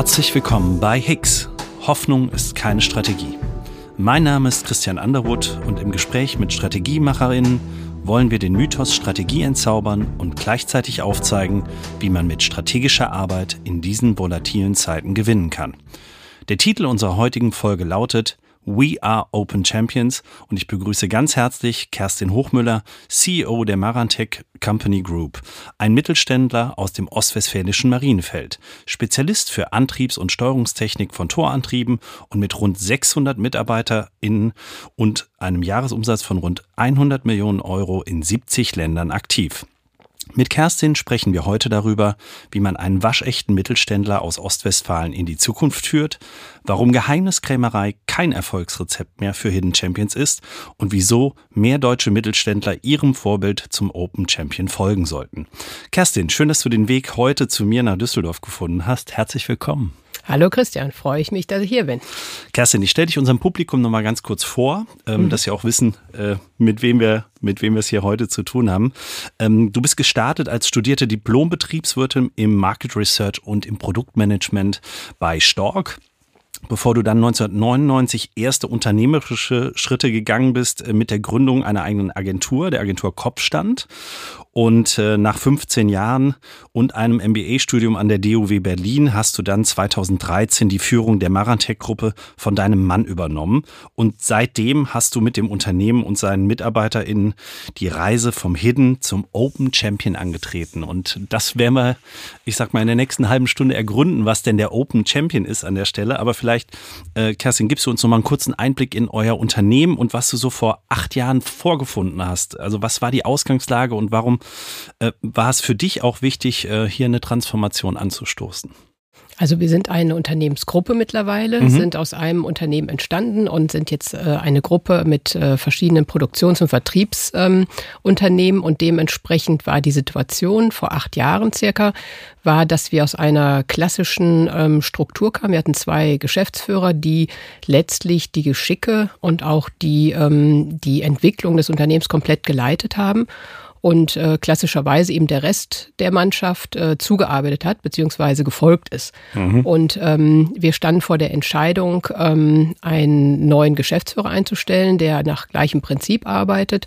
Herzlich willkommen bei Hicks. Hoffnung ist keine Strategie. Mein Name ist Christian Underwood und im Gespräch mit Strategiemacherinnen wollen wir den Mythos Strategie entzaubern und gleichzeitig aufzeigen, wie man mit strategischer Arbeit in diesen volatilen Zeiten gewinnen kann. Der Titel unserer heutigen Folge lautet We Are Open Champions und ich begrüße ganz herzlich Kerstin Hochmüller, CEO der Marantech Company Group, ein Mittelständler aus dem ostwestfälischen Marinefeld, Spezialist für Antriebs- und Steuerungstechnik von Torantrieben und mit rund 600 MitarbeiterInnen und einem Jahresumsatz von rund 100 Millionen Euro in 70 Ländern aktiv. Mit Kerstin sprechen wir heute darüber, wie man einen waschechten Mittelständler aus Ostwestfalen in die Zukunft führt, warum Geheimniskrämerei kein Erfolgsrezept mehr für Hidden Champions ist und wieso mehr deutsche Mittelständler ihrem Vorbild zum Open Champion folgen sollten. Kerstin, schön, dass du den Weg heute zu mir nach Düsseldorf gefunden hast. Herzlich willkommen. Hallo Christian, freue ich mich, dass ich hier bin. Kerstin, ich stelle dich unserem Publikum nochmal ganz kurz vor, ähm, mhm. dass sie auch wissen, äh, mit wem wir mit wem wir es hier heute zu tun haben. Ähm, du bist gestartet als studierte Diplombetriebswirtin im Market Research und im Produktmanagement bei Stork bevor du dann 1999 erste unternehmerische Schritte gegangen bist äh, mit der Gründung einer eigenen Agentur, der Agentur Kopfstand. Und äh, nach 15 Jahren und einem MBA-Studium an der DUW Berlin hast du dann 2013 die Führung der Marantech-Gruppe von deinem Mann übernommen. Und seitdem hast du mit dem Unternehmen und seinen MitarbeiterInnen die Reise vom Hidden zum Open Champion angetreten. Und das werden wir, ich sag mal, in der nächsten halben Stunde ergründen, was denn der Open Champion ist an der Stelle. Aber vielleicht, äh, Kerstin, gibst du uns noch mal einen kurzen Einblick in euer Unternehmen und was du so vor acht Jahren vorgefunden hast. Also was war die Ausgangslage und warum äh, war es für dich auch wichtig, äh, hier eine Transformation anzustoßen? Also wir sind eine Unternehmensgruppe mittlerweile, mhm. sind aus einem Unternehmen entstanden und sind jetzt äh, eine Gruppe mit äh, verschiedenen Produktions- und Vertriebsunternehmen. Ähm, und dementsprechend war die Situation vor acht Jahren circa, war, dass wir aus einer klassischen ähm, Struktur kamen. Wir hatten zwei Geschäftsführer, die letztlich die Geschicke und auch die, ähm, die Entwicklung des Unternehmens komplett geleitet haben und äh, klassischerweise eben der Rest der Mannschaft äh, zugearbeitet hat beziehungsweise gefolgt ist. Mhm. Und ähm, wir standen vor der Entscheidung, ähm, einen neuen Geschäftsführer einzustellen, der nach gleichem Prinzip arbeitet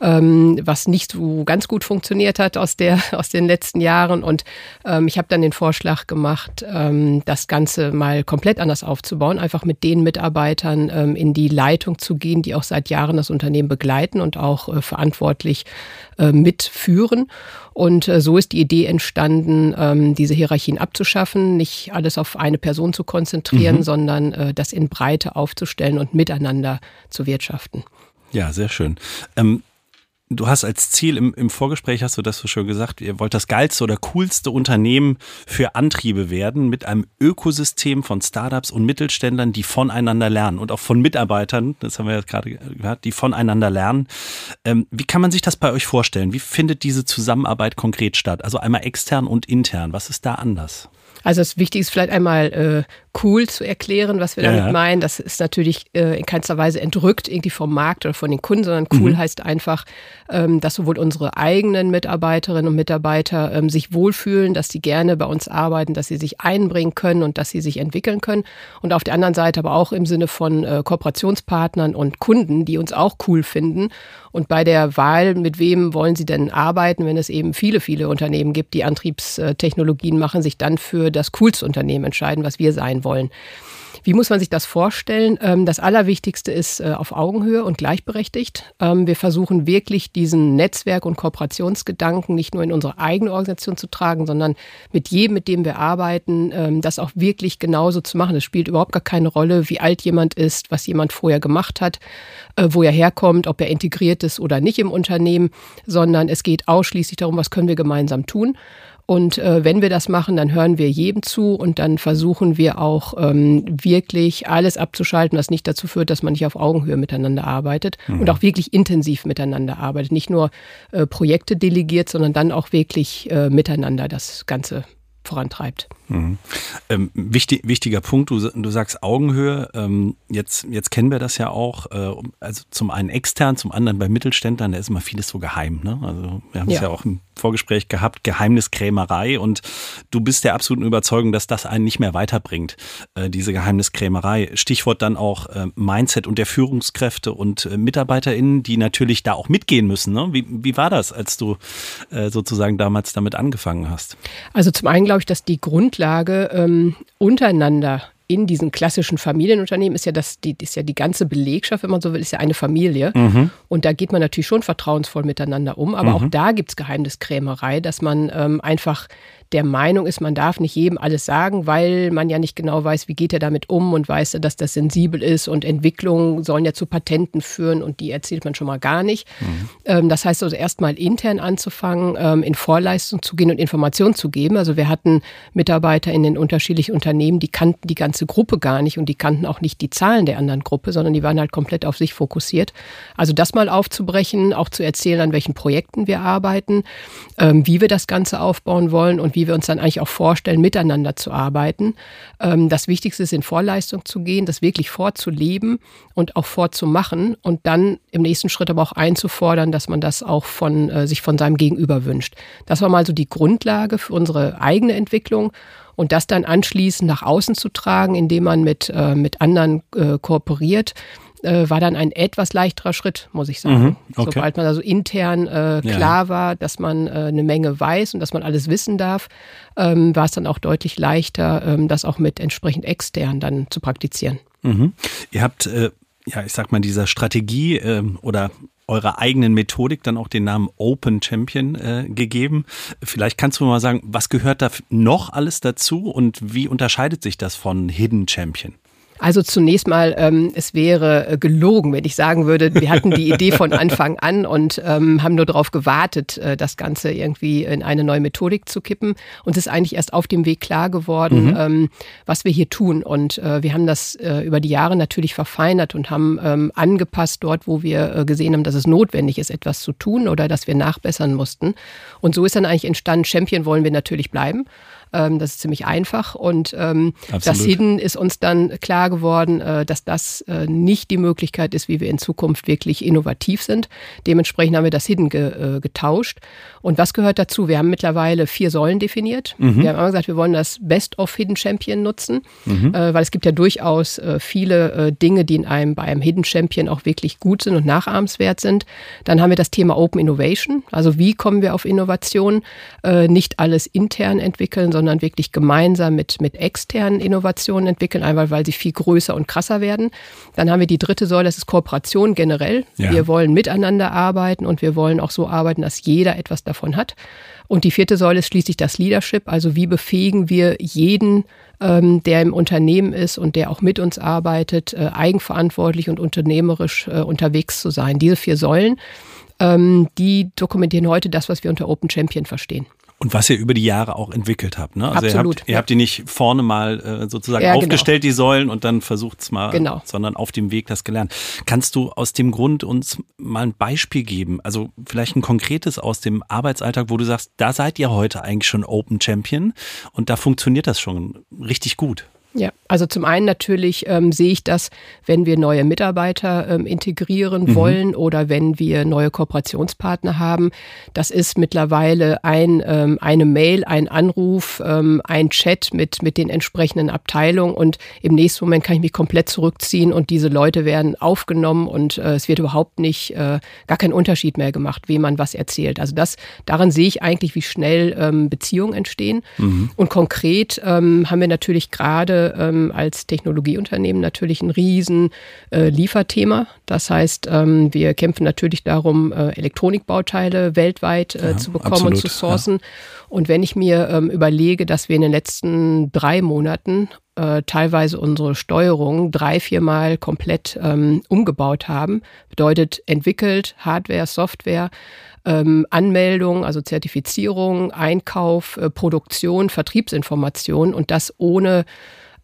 ähm, was nicht so ganz gut funktioniert hat aus, der, aus den letzten Jahren. Und ähm, ich habe dann den Vorschlag gemacht, ähm, das Ganze mal komplett anders aufzubauen, einfach mit den Mitarbeitern ähm, in die Leitung zu gehen, die auch seit Jahren das Unternehmen begleiten und auch äh, verantwortlich äh, mitführen. Und äh, so ist die Idee entstanden, ähm, diese Hierarchien abzuschaffen, nicht alles auf eine Person zu konzentrieren, mhm. sondern äh, das in Breite aufzustellen und miteinander zu wirtschaften. Ja, sehr schön. Ähm, Du hast als Ziel im, im Vorgespräch, hast du das so schön gesagt, ihr wollt das geilste oder coolste Unternehmen für Antriebe werden mit einem Ökosystem von Startups und Mittelständlern, die voneinander lernen und auch von Mitarbeitern, das haben wir jetzt gerade gehört, die voneinander lernen. Ähm, wie kann man sich das bei euch vorstellen? Wie findet diese Zusammenarbeit konkret statt? Also einmal extern und intern. Was ist da anders? Also das Wichtige ist vielleicht einmal äh, cool zu erklären, was wir ja, damit meinen. Das ist natürlich äh, in keinster Weise entrückt irgendwie vom Markt oder von den Kunden, sondern cool mhm. heißt einfach, ähm, dass sowohl unsere eigenen Mitarbeiterinnen und Mitarbeiter ähm, sich wohlfühlen, dass sie gerne bei uns arbeiten, dass sie sich einbringen können und dass sie sich entwickeln können. Und auf der anderen Seite aber auch im Sinne von äh, Kooperationspartnern und Kunden, die uns auch cool finden. Und bei der Wahl, mit wem wollen sie denn arbeiten, wenn es eben viele, viele Unternehmen gibt, die Antriebstechnologien machen, sich dann für das coolste Unternehmen entscheiden, was wir sein wollen. Wie muss man sich das vorstellen? Ähm, das Allerwichtigste ist äh, auf Augenhöhe und gleichberechtigt. Ähm, wir versuchen wirklich diesen Netzwerk- und Kooperationsgedanken nicht nur in unsere eigene Organisation zu tragen, sondern mit jedem, mit dem wir arbeiten, ähm, das auch wirklich genauso zu machen. Es spielt überhaupt gar keine Rolle, wie alt jemand ist, was jemand vorher gemacht hat, äh, wo er herkommt, ob er integriert ist oder nicht im Unternehmen, sondern es geht ausschließlich darum, was können wir gemeinsam tun. Und äh, wenn wir das machen, dann hören wir jedem zu und dann versuchen wir auch ähm, wirklich alles abzuschalten, was nicht dazu führt, dass man nicht auf Augenhöhe miteinander arbeitet mhm. und auch wirklich intensiv miteinander arbeitet. Nicht nur äh, Projekte delegiert, sondern dann auch wirklich äh, miteinander das Ganze vorantreibt. Mhm. Ähm, wichtig, wichtiger Punkt, du, du sagst Augenhöhe. Ähm, jetzt, jetzt kennen wir das ja auch. Äh, also zum einen extern, zum anderen bei Mittelständlern, da ist immer vieles so geheim. Ne? Also wir haben es ja. ja auch im Vorgespräch gehabt, Geheimniskrämerei. Und du bist der absoluten Überzeugung, dass das einen nicht mehr weiterbringt, äh, diese Geheimniskrämerei. Stichwort dann auch äh, Mindset und der Führungskräfte und äh, MitarbeiterInnen, die natürlich da auch mitgehen müssen. Ne? Wie, wie war das, als du äh, sozusagen damals damit angefangen hast? Also zum einen glaube ich, dass die Grundlage ähm, untereinander in diesen klassischen Familienunternehmen ist ja das, die, ist ja die ganze Belegschaft, wenn man so will, ist ja eine Familie. Mhm. Und da geht man natürlich schon vertrauensvoll miteinander um. Aber mhm. auch da gibt es Geheimniskrämerei, dass man ähm, einfach der Meinung ist, man darf nicht jedem alles sagen, weil man ja nicht genau weiß, wie geht er damit um und weiß, dass das sensibel ist und Entwicklungen sollen ja zu Patenten führen und die erzählt man schon mal gar nicht. Mhm. Ähm, das heißt also erstmal intern anzufangen, ähm, in Vorleistung zu gehen und Informationen zu geben. Also wir hatten Mitarbeiter in den unterschiedlichen Unternehmen, die kannten die ganze Gruppe gar nicht und die kannten auch nicht die Zahlen der anderen Gruppe, sondern die waren halt komplett auf sich fokussiert. Also das mal aufzubrechen, auch zu erzählen, an welchen Projekten wir arbeiten, ähm, wie wir das Ganze aufbauen wollen und wie wir uns dann eigentlich auch vorstellen, miteinander zu arbeiten. Ähm, das Wichtigste ist, in Vorleistung zu gehen, das wirklich vorzuleben und auch vorzumachen und dann im nächsten Schritt aber auch einzufordern, dass man das auch von äh, sich von seinem Gegenüber wünscht. Das war mal so die Grundlage für unsere eigene Entwicklung und das dann anschließend nach außen zu tragen, indem man mit, äh, mit anderen äh, kooperiert äh, war dann ein etwas leichterer Schritt, muss ich sagen. Mhm, okay. Sobald man also intern äh, klar ja. war, dass man äh, eine Menge weiß und dass man alles wissen darf, ähm, war es dann auch deutlich leichter, ähm, das auch mit entsprechend extern dann zu praktizieren. Mhm. Ihr habt, äh, ja, ich sag mal, dieser Strategie ähm, oder eurer eigenen Methodik dann auch den Namen Open Champion äh, gegeben. Vielleicht kannst du mal sagen, was gehört da noch alles dazu und wie unterscheidet sich das von Hidden Champion? Also zunächst mal, ähm, es wäre äh, gelogen, wenn ich sagen würde, wir hatten die Idee von Anfang an und ähm, haben nur darauf gewartet, äh, das Ganze irgendwie in eine neue Methodik zu kippen. Uns ist eigentlich erst auf dem Weg klar geworden, mhm. ähm, was wir hier tun. Und äh, wir haben das äh, über die Jahre natürlich verfeinert und haben ähm, angepasst dort, wo wir äh, gesehen haben, dass es notwendig ist, etwas zu tun oder dass wir nachbessern mussten. Und so ist dann eigentlich entstanden, Champion wollen wir natürlich bleiben. Ähm, das ist ziemlich einfach. Und ähm, das Hidden ist uns dann klar geworden, äh, dass das äh, nicht die Möglichkeit ist, wie wir in Zukunft wirklich innovativ sind. Dementsprechend haben wir das Hidden ge, äh, getauscht. Und was gehört dazu? Wir haben mittlerweile vier Säulen definiert. Mhm. Wir haben immer gesagt, wir wollen das Best of Hidden Champion nutzen, mhm. äh, weil es gibt ja durchaus äh, viele äh, Dinge, die in einem, bei einem Hidden Champion auch wirklich gut sind und nachahmenswert sind. Dann haben wir das Thema Open Innovation. Also wie kommen wir auf Innovation? Nicht alles intern entwickeln, sondern wirklich gemeinsam mit, mit externen Innovationen entwickeln, einfach weil sie viel größer und krasser werden. Dann haben wir die dritte Säule, das ist Kooperation generell. Ja. Wir wollen miteinander arbeiten und wir wollen auch so arbeiten, dass jeder etwas davon hat. Und die vierte Säule ist schließlich das Leadership, also wie befähigen wir jeden, ähm, der im Unternehmen ist und der auch mit uns arbeitet, äh, eigenverantwortlich und unternehmerisch äh, unterwegs zu sein. Diese vier Säulen, ähm, die dokumentieren heute das, was wir unter Open Champion verstehen. Und was ihr über die Jahre auch entwickelt habt. Ne? Also Absolut, ihr habt, ihr habt die nicht vorne mal äh, sozusagen ja, genau. aufgestellt, genau. die Säulen, und dann versucht es mal, genau. sondern auf dem Weg das gelernt. Kannst du aus dem Grund uns mal ein Beispiel geben? Also vielleicht ein konkretes aus dem Arbeitsalltag, wo du sagst, da seid ihr heute eigentlich schon Open Champion und da funktioniert das schon richtig gut. Ja, also zum einen natürlich ähm, sehe ich das, wenn wir neue Mitarbeiter ähm, integrieren mhm. wollen oder wenn wir neue Kooperationspartner haben. Das ist mittlerweile ein, ähm, eine Mail, ein Anruf, ähm, ein Chat mit, mit den entsprechenden Abteilungen und im nächsten Moment kann ich mich komplett zurückziehen und diese Leute werden aufgenommen und äh, es wird überhaupt nicht, äh, gar kein Unterschied mehr gemacht, wem man was erzählt. Also das, daran sehe ich eigentlich, wie schnell ähm, Beziehungen entstehen. Mhm. Und konkret ähm, haben wir natürlich gerade ähm, als Technologieunternehmen natürlich ein riesen äh, Lieferthema. Das heißt, ähm, wir kämpfen natürlich darum, äh, Elektronikbauteile weltweit äh, ja, zu bekommen absolut, und zu sourcen. Ja. Und wenn ich mir ähm, überlege, dass wir in den letzten drei Monaten äh, teilweise unsere Steuerung drei, viermal komplett ähm, umgebaut haben, bedeutet entwickelt, Hardware, Software, ähm, Anmeldung, also Zertifizierung, Einkauf, äh, Produktion, Vertriebsinformation und das ohne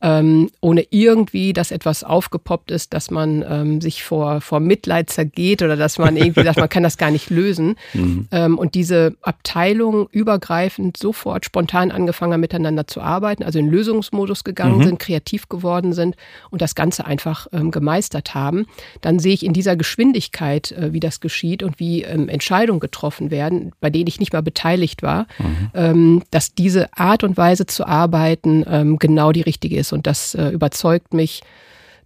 ähm, ohne irgendwie, dass etwas aufgepoppt ist, dass man ähm, sich vor, vor Mitleid zergeht oder dass man irgendwie sagt, man kann das gar nicht lösen. Mhm. Ähm, und diese Abteilung übergreifend sofort spontan angefangen miteinander zu arbeiten, also in Lösungsmodus gegangen mhm. sind, kreativ geworden sind und das Ganze einfach ähm, gemeistert haben, dann sehe ich in dieser Geschwindigkeit, äh, wie das geschieht und wie ähm, Entscheidungen getroffen werden, bei denen ich nicht mal beteiligt war, mhm. ähm, dass diese Art und Weise zu arbeiten genau die richtige ist. Und das äh, überzeugt mich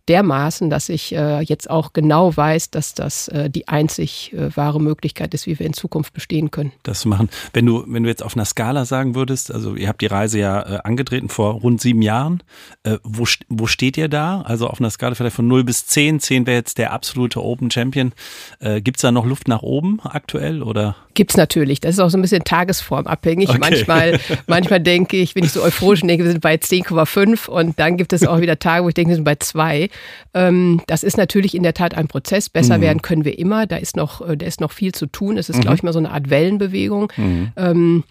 dermaßen, dass ich äh, jetzt auch genau weiß, dass das äh, die einzig äh, wahre Möglichkeit ist, wie wir in Zukunft bestehen können. Das zu machen. Wenn du, wenn du jetzt auf einer Skala sagen würdest, also ihr habt die Reise ja äh, angetreten vor rund sieben Jahren, äh, wo, wo steht ihr da? Also auf einer Skala vielleicht von 0 bis 10. 10 wäre jetzt der absolute Open Champion. Äh, Gibt es da noch Luft nach oben aktuell oder? Gibt es natürlich. Das ist auch so ein bisschen tagesformabhängig. Okay. Manchmal, manchmal denke ich, wenn ich so euphorisch denke, wir sind bei 10,5 und dann gibt es auch wieder Tage, wo ich denke, wir sind bei 2. Ähm, das ist natürlich in der Tat ein Prozess. Besser mhm. werden können wir immer. Da ist noch, äh, da ist noch viel zu tun. Es ist, mhm. glaube ich, mal so eine Art Wellenbewegung. Mhm. Ähm,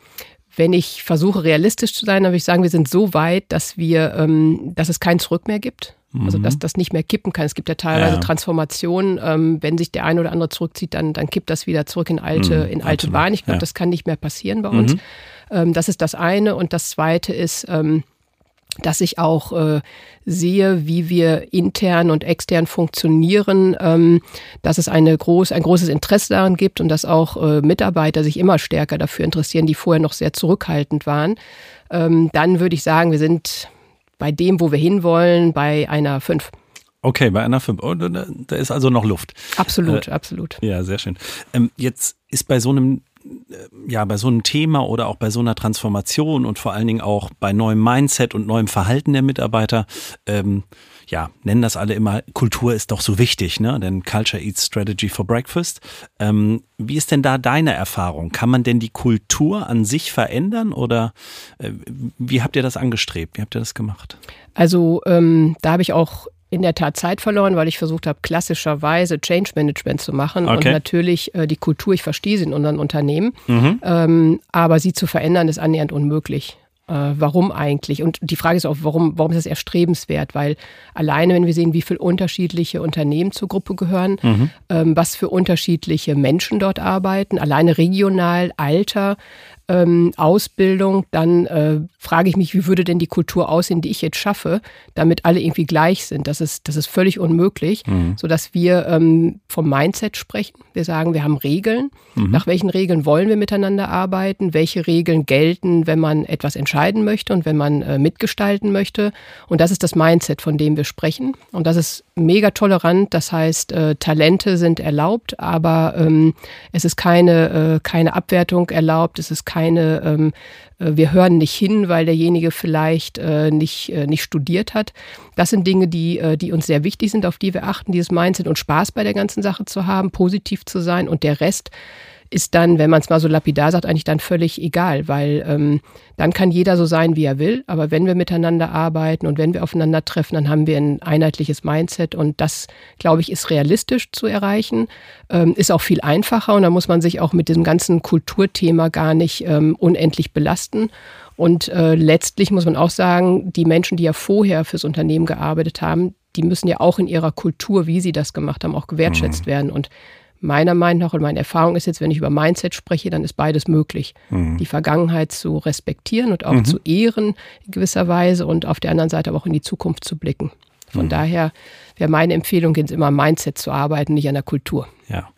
wenn ich versuche, realistisch zu sein, dann würde ich sagen, wir sind so weit, dass wir, ähm, dass es kein Zurück mehr gibt. Also dass mhm. das nicht mehr kippen kann. Es gibt ja teilweise ja. Transformationen. Ähm, wenn sich der eine oder andere zurückzieht, dann, dann kippt das wieder zurück in alte, mhm, in alte Bahn. Ich glaube, ja. das kann nicht mehr passieren bei uns. Mhm. Ähm, das ist das eine. Und das zweite ist, ähm, dass ich auch äh, sehe, wie wir intern und extern funktionieren, ähm, dass es eine groß, ein großes Interesse daran gibt und dass auch äh, Mitarbeiter sich immer stärker dafür interessieren, die vorher noch sehr zurückhaltend waren. Ähm, dann würde ich sagen, wir sind bei dem, wo wir hinwollen, bei einer 5. Okay, bei einer 5. Oh, da ist also noch Luft. Absolut, äh, absolut. Ja, sehr schön. Ähm, jetzt ist bei so einem ja, bei so einem Thema oder auch bei so einer Transformation und vor allen Dingen auch bei neuem Mindset und neuem Verhalten der Mitarbeiter, ähm, ja, nennen das alle immer, Kultur ist doch so wichtig, ne? Denn Culture Eats Strategy for Breakfast. Ähm, wie ist denn da deine Erfahrung? Kann man denn die Kultur an sich verändern oder äh, wie habt ihr das angestrebt? Wie habt ihr das gemacht? Also ähm, da habe ich auch in der Tat Zeit verloren, weil ich versucht habe, klassischerweise Change Management zu machen. Okay. Und natürlich äh, die Kultur, ich verstehe sie in unseren Unternehmen, mhm. ähm, aber sie zu verändern ist annähernd unmöglich. Äh, warum eigentlich? Und die Frage ist auch, warum, warum ist das erstrebenswert? Weil alleine, wenn wir sehen, wie viele unterschiedliche Unternehmen zur Gruppe gehören, mhm. ähm, was für unterschiedliche Menschen dort arbeiten, alleine regional, Alter, ähm, Ausbildung, dann äh, frage ich mich, wie würde denn die Kultur aussehen, die ich jetzt schaffe, damit alle irgendwie gleich sind. Das ist, das ist völlig unmöglich, mhm. sodass wir ähm, vom Mindset sprechen. Wir sagen, wir haben Regeln. Mhm. Nach welchen Regeln wollen wir miteinander arbeiten? Welche Regeln gelten, wenn man etwas entscheiden möchte und wenn man äh, mitgestalten möchte? Und das ist das Mindset, von dem wir sprechen. Und das ist mega tolerant. Das heißt, äh, Talente sind erlaubt, aber ähm, es ist keine, äh, keine Abwertung erlaubt. Es ist keine, ähm, äh, wir hören nicht hin, weil derjenige vielleicht äh, nicht, äh, nicht studiert hat. Das sind Dinge, die, äh, die uns sehr wichtig sind, auf die wir achten, dieses Mindset und Spaß bei der ganzen Sache zu haben, positiv zu sein und der Rest ist dann, wenn man es mal so lapidar sagt, eigentlich dann völlig egal, weil ähm, dann kann jeder so sein, wie er will. Aber wenn wir miteinander arbeiten und wenn wir aufeinandertreffen, dann haben wir ein einheitliches Mindset und das, glaube ich, ist realistisch zu erreichen, ähm, ist auch viel einfacher und da muss man sich auch mit diesem ganzen Kulturthema gar nicht ähm, unendlich belasten. Und äh, letztlich muss man auch sagen, die Menschen, die ja vorher fürs Unternehmen gearbeitet haben, die müssen ja auch in ihrer Kultur, wie sie das gemacht haben, auch gewertschätzt mhm. werden. Und meiner Meinung nach und meine Erfahrung ist jetzt, wenn ich über Mindset spreche, dann ist beides möglich. Mhm. Die Vergangenheit zu respektieren und auch mhm. zu ehren in gewisser Weise und auf der anderen Seite aber auch in die Zukunft zu blicken. Von mhm. daher wäre meine Empfehlung, jetzt immer am Mindset zu arbeiten, nicht an der Kultur. Ja.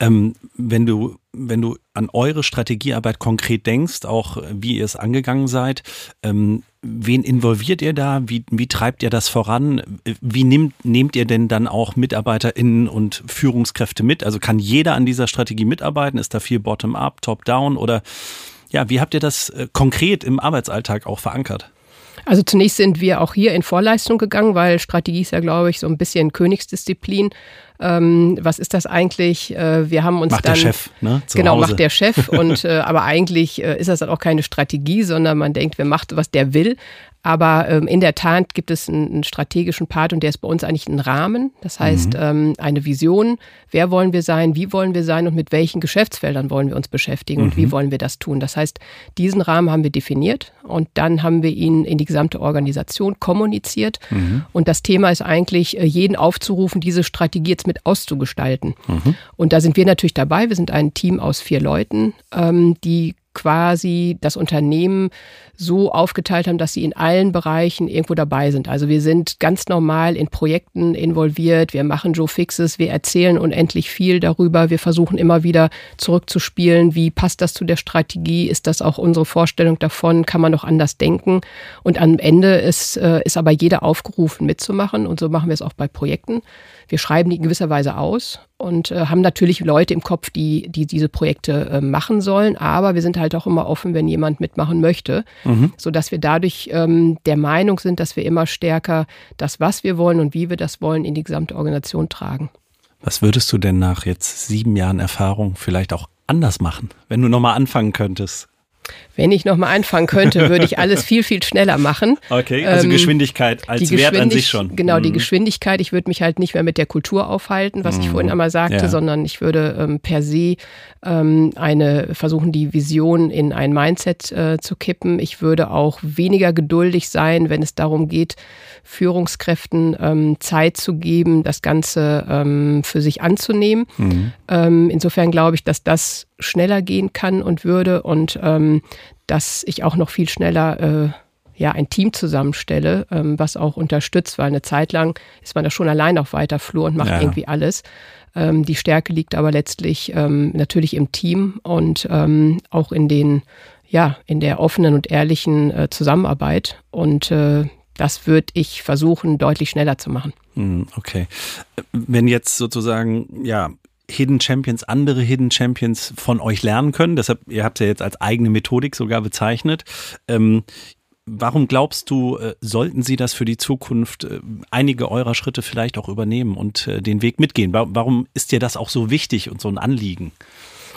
Ähm, wenn du, wenn du an eure Strategiearbeit konkret denkst, auch wie ihr es angegangen seid, ähm, wen involviert ihr da? Wie, wie treibt ihr das voran? Wie nehmt, nehmt ihr denn dann auch MitarbeiterInnen und Führungskräfte mit? Also kann jeder an dieser Strategie mitarbeiten? Ist da viel Bottom-up, Top-down oder ja, wie habt ihr das äh, konkret im Arbeitsalltag auch verankert? Also zunächst sind wir auch hier in Vorleistung gegangen, weil Strategie ist ja, glaube ich, so ein bisschen Königsdisziplin. Ähm, was ist das eigentlich? Äh, wir haben uns macht dann der Chef, ne? Zu genau Hause. macht der Chef und äh, aber eigentlich äh, ist das dann auch keine Strategie, sondern man denkt, wer macht, was der will. Aber ähm, in der Tat gibt es einen, einen, strategischen Part und der ist bei uns eigentlich ein Rahmen. Das heißt, mhm. ähm, eine Vision. Wer wollen wir sein? Wie wollen wir sein? Und mit welchen Geschäftsfeldern wollen wir uns beschäftigen? Mhm. Und wie mhm. wollen wir das tun? Das heißt, diesen Rahmen haben wir definiert und dann haben wir ihn in die gesamte Organisation kommuniziert. Mhm. Und das Thema ist eigentlich, äh, jeden aufzurufen, diese Strategie jetzt mit auszugestalten. Mhm. Und da sind wir natürlich dabei. Wir sind ein Team aus vier Leuten, ähm, die quasi das Unternehmen so aufgeteilt haben, dass sie in allen Bereichen irgendwo dabei sind. Also wir sind ganz normal in Projekten involviert, wir machen Joe Fixes, wir erzählen unendlich viel darüber, wir versuchen immer wieder zurückzuspielen, wie passt das zu der Strategie, ist das auch unsere Vorstellung davon, kann man noch anders denken. Und am Ende ist, äh, ist aber jeder aufgerufen mitzumachen und so machen wir es auch bei Projekten. Wir schreiben die in gewisser Weise aus und äh, haben natürlich Leute im Kopf, die, die diese Projekte äh, machen sollen, aber wir sind halt auch immer offen, wenn jemand mitmachen möchte mhm. sodass wir dadurch ähm, der Meinung sind, dass wir immer stärker das, was wir wollen und wie wir das wollen, in die gesamte Organisation tragen. Was würdest du denn nach jetzt sieben Jahren Erfahrung vielleicht auch anders machen, wenn du nochmal anfangen könntest? Wenn ich nochmal anfangen könnte, würde ich alles viel, viel schneller machen. Okay, also ähm, Geschwindigkeit als Wert Geschwindig an sich schon. Genau, mhm. die Geschwindigkeit. Ich würde mich halt nicht mehr mit der Kultur aufhalten, was mhm. ich vorhin einmal sagte, ja. sondern ich würde ähm, per se ähm, eine versuchen, die Vision in ein Mindset äh, zu kippen. Ich würde auch weniger geduldig sein, wenn es darum geht, Führungskräften ähm, Zeit zu geben, das Ganze ähm, für sich anzunehmen. Mhm. Ähm, insofern glaube ich, dass das schneller gehen kann und würde und ähm, dass ich auch noch viel schneller äh, ja, ein Team zusammenstelle, ähm, was auch unterstützt, weil eine Zeit lang ist man da schon allein auf weiter Flur und macht ja. irgendwie alles. Ähm, die Stärke liegt aber letztlich ähm, natürlich im Team und ähm, auch in den, ja, in der offenen und ehrlichen äh, Zusammenarbeit. Und äh, das würde ich versuchen, deutlich schneller zu machen. Hm, okay. Wenn jetzt sozusagen, ja, Hidden Champions, andere Hidden Champions von euch lernen können. Deshalb, ihr habt ja jetzt als eigene Methodik sogar bezeichnet. Ähm, warum glaubst du, äh, sollten sie das für die Zukunft äh, einige eurer Schritte vielleicht auch übernehmen und äh, den Weg mitgehen? Warum ist dir das auch so wichtig und so ein Anliegen?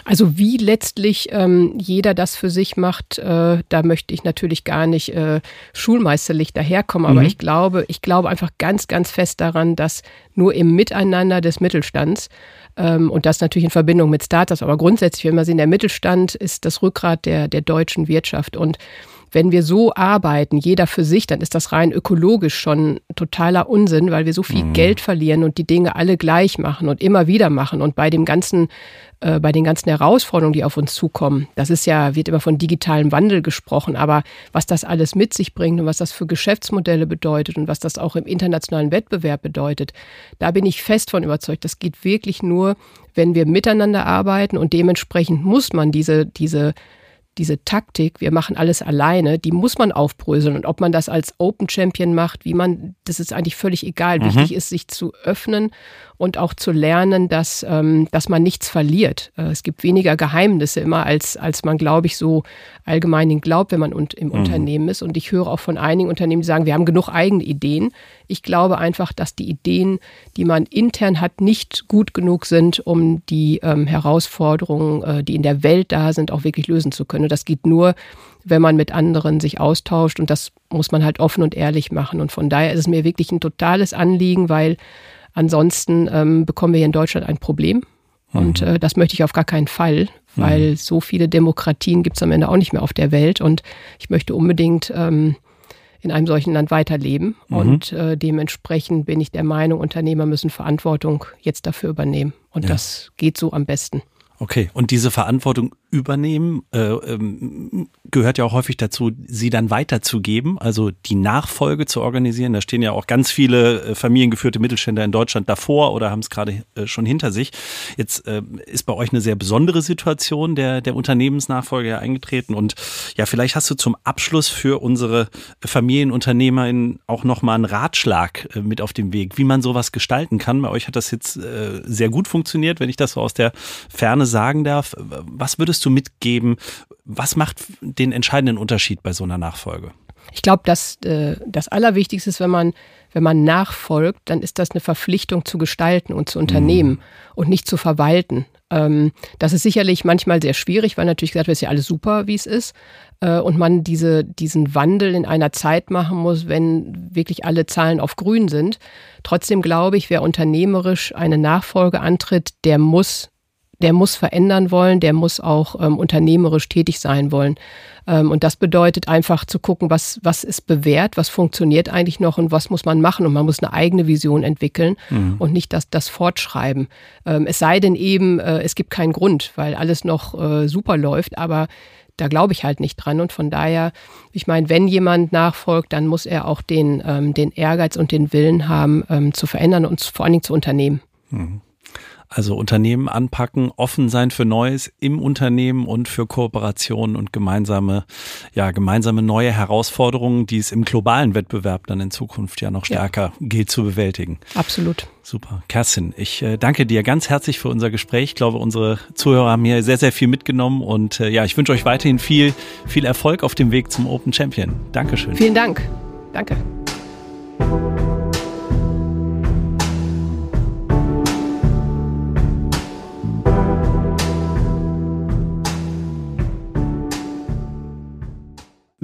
Also wie letztlich ähm, jeder das für sich macht, äh, da möchte ich natürlich gar nicht äh, schulmeisterlich daherkommen, aber mhm. ich glaube, ich glaube einfach ganz, ganz fest daran, dass nur im Miteinander des Mittelstands ähm, und das natürlich in Verbindung mit Startups, aber grundsätzlich, wenn man sehen, der Mittelstand ist das Rückgrat der, der deutschen Wirtschaft und wenn wir so arbeiten, jeder für sich, dann ist das rein ökologisch schon totaler Unsinn, weil wir so viel mhm. Geld verlieren und die Dinge alle gleich machen und immer wieder machen. Und bei dem ganzen äh, bei den ganzen Herausforderungen, die auf uns zukommen. Das ist ja, wird immer von digitalem Wandel gesprochen, aber was das alles mit sich bringt und was das für Geschäftsmodelle bedeutet und was das auch im internationalen Wettbewerb bedeutet, da bin ich fest von überzeugt. Das geht wirklich nur, wenn wir miteinander arbeiten und dementsprechend muss man diese, diese diese Taktik, wir machen alles alleine, die muss man aufbröseln. Und ob man das als Open Champion macht, wie man, das ist eigentlich völlig egal. Mhm. Wichtig ist, sich zu öffnen und auch zu lernen, dass, ähm, dass man nichts verliert. Äh, es gibt weniger Geheimnisse immer, als, als man, glaube ich, so allgemein glaubt, wenn man und, im mhm. Unternehmen ist. Und ich höre auch von einigen Unternehmen, die sagen, wir haben genug eigene Ideen. Ich glaube einfach, dass die Ideen, die man intern hat, nicht gut genug sind, um die ähm, Herausforderungen, äh, die in der Welt da sind, auch wirklich lösen zu können. Und das geht nur, wenn man mit anderen sich austauscht. Und das muss man halt offen und ehrlich machen. Und von daher ist es mir wirklich ein totales Anliegen, weil Ansonsten ähm, bekommen wir hier in Deutschland ein Problem. Und mhm. äh, das möchte ich auf gar keinen Fall, weil mhm. so viele Demokratien gibt es am Ende auch nicht mehr auf der Welt. Und ich möchte unbedingt ähm, in einem solchen Land weiterleben. Mhm. Und äh, dementsprechend bin ich der Meinung, Unternehmer müssen Verantwortung jetzt dafür übernehmen. Und ja. das geht so am besten. Okay, und diese Verantwortung übernehmen äh, ähm, gehört ja auch häufig dazu, sie dann weiterzugeben, also die Nachfolge zu organisieren. Da stehen ja auch ganz viele äh, familiengeführte Mittelständler in Deutschland davor oder haben es gerade äh, schon hinter sich. Jetzt äh, ist bei euch eine sehr besondere Situation der, der Unternehmensnachfolge ja eingetreten. Und ja, vielleicht hast du zum Abschluss für unsere FamilienunternehmerInnen auch nochmal einen Ratschlag äh, mit auf dem Weg, wie man sowas gestalten kann. Bei euch hat das jetzt äh, sehr gut funktioniert, wenn ich das so aus der Ferne sagen darf. Was würdest du mitgeben? Was macht den entscheidenden Unterschied bei so einer Nachfolge? Ich glaube, dass äh, das Allerwichtigste ist, wenn man, wenn man nachfolgt, dann ist das eine Verpflichtung zu gestalten und zu unternehmen mhm. und nicht zu verwalten. Ähm, das ist sicherlich manchmal sehr schwierig, weil natürlich gesagt wird, es ist ja alles super, wie es ist. Äh, und man diese, diesen Wandel in einer Zeit machen muss, wenn wirklich alle Zahlen auf grün sind. Trotzdem glaube ich, wer unternehmerisch eine Nachfolge antritt, der muss der muss verändern wollen, der muss auch ähm, unternehmerisch tätig sein wollen. Ähm, und das bedeutet einfach zu gucken, was, was ist bewährt, was funktioniert eigentlich noch und was muss man machen. Und man muss eine eigene Vision entwickeln mhm. und nicht das, das fortschreiben. Ähm, es sei denn eben, äh, es gibt keinen Grund, weil alles noch äh, super läuft, aber da glaube ich halt nicht dran. Und von daher, ich meine, wenn jemand nachfolgt, dann muss er auch den, ähm, den Ehrgeiz und den Willen haben, ähm, zu verändern und vor allen Dingen zu unternehmen. Mhm. Also Unternehmen anpacken, offen sein für Neues im Unternehmen und für Kooperationen und gemeinsame, ja, gemeinsame neue Herausforderungen, die es im globalen Wettbewerb dann in Zukunft ja noch stärker ja. gilt zu bewältigen. Absolut. Super. Kerstin, ich äh, danke dir ganz herzlich für unser Gespräch. Ich glaube, unsere Zuhörer haben hier sehr, sehr viel mitgenommen und äh, ja, ich wünsche euch weiterhin viel, viel Erfolg auf dem Weg zum Open Champion. Dankeschön. Vielen Dank. Danke.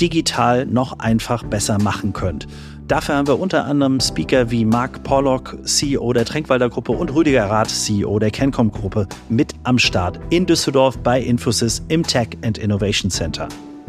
digital noch einfach besser machen könnt. Dafür haben wir unter anderem Speaker wie Mark Pollock, CEO der Tränkwalder Gruppe und Rüdiger Rath, CEO der Cancom Gruppe, mit am Start in Düsseldorf bei Infosys im Tech and Innovation Center.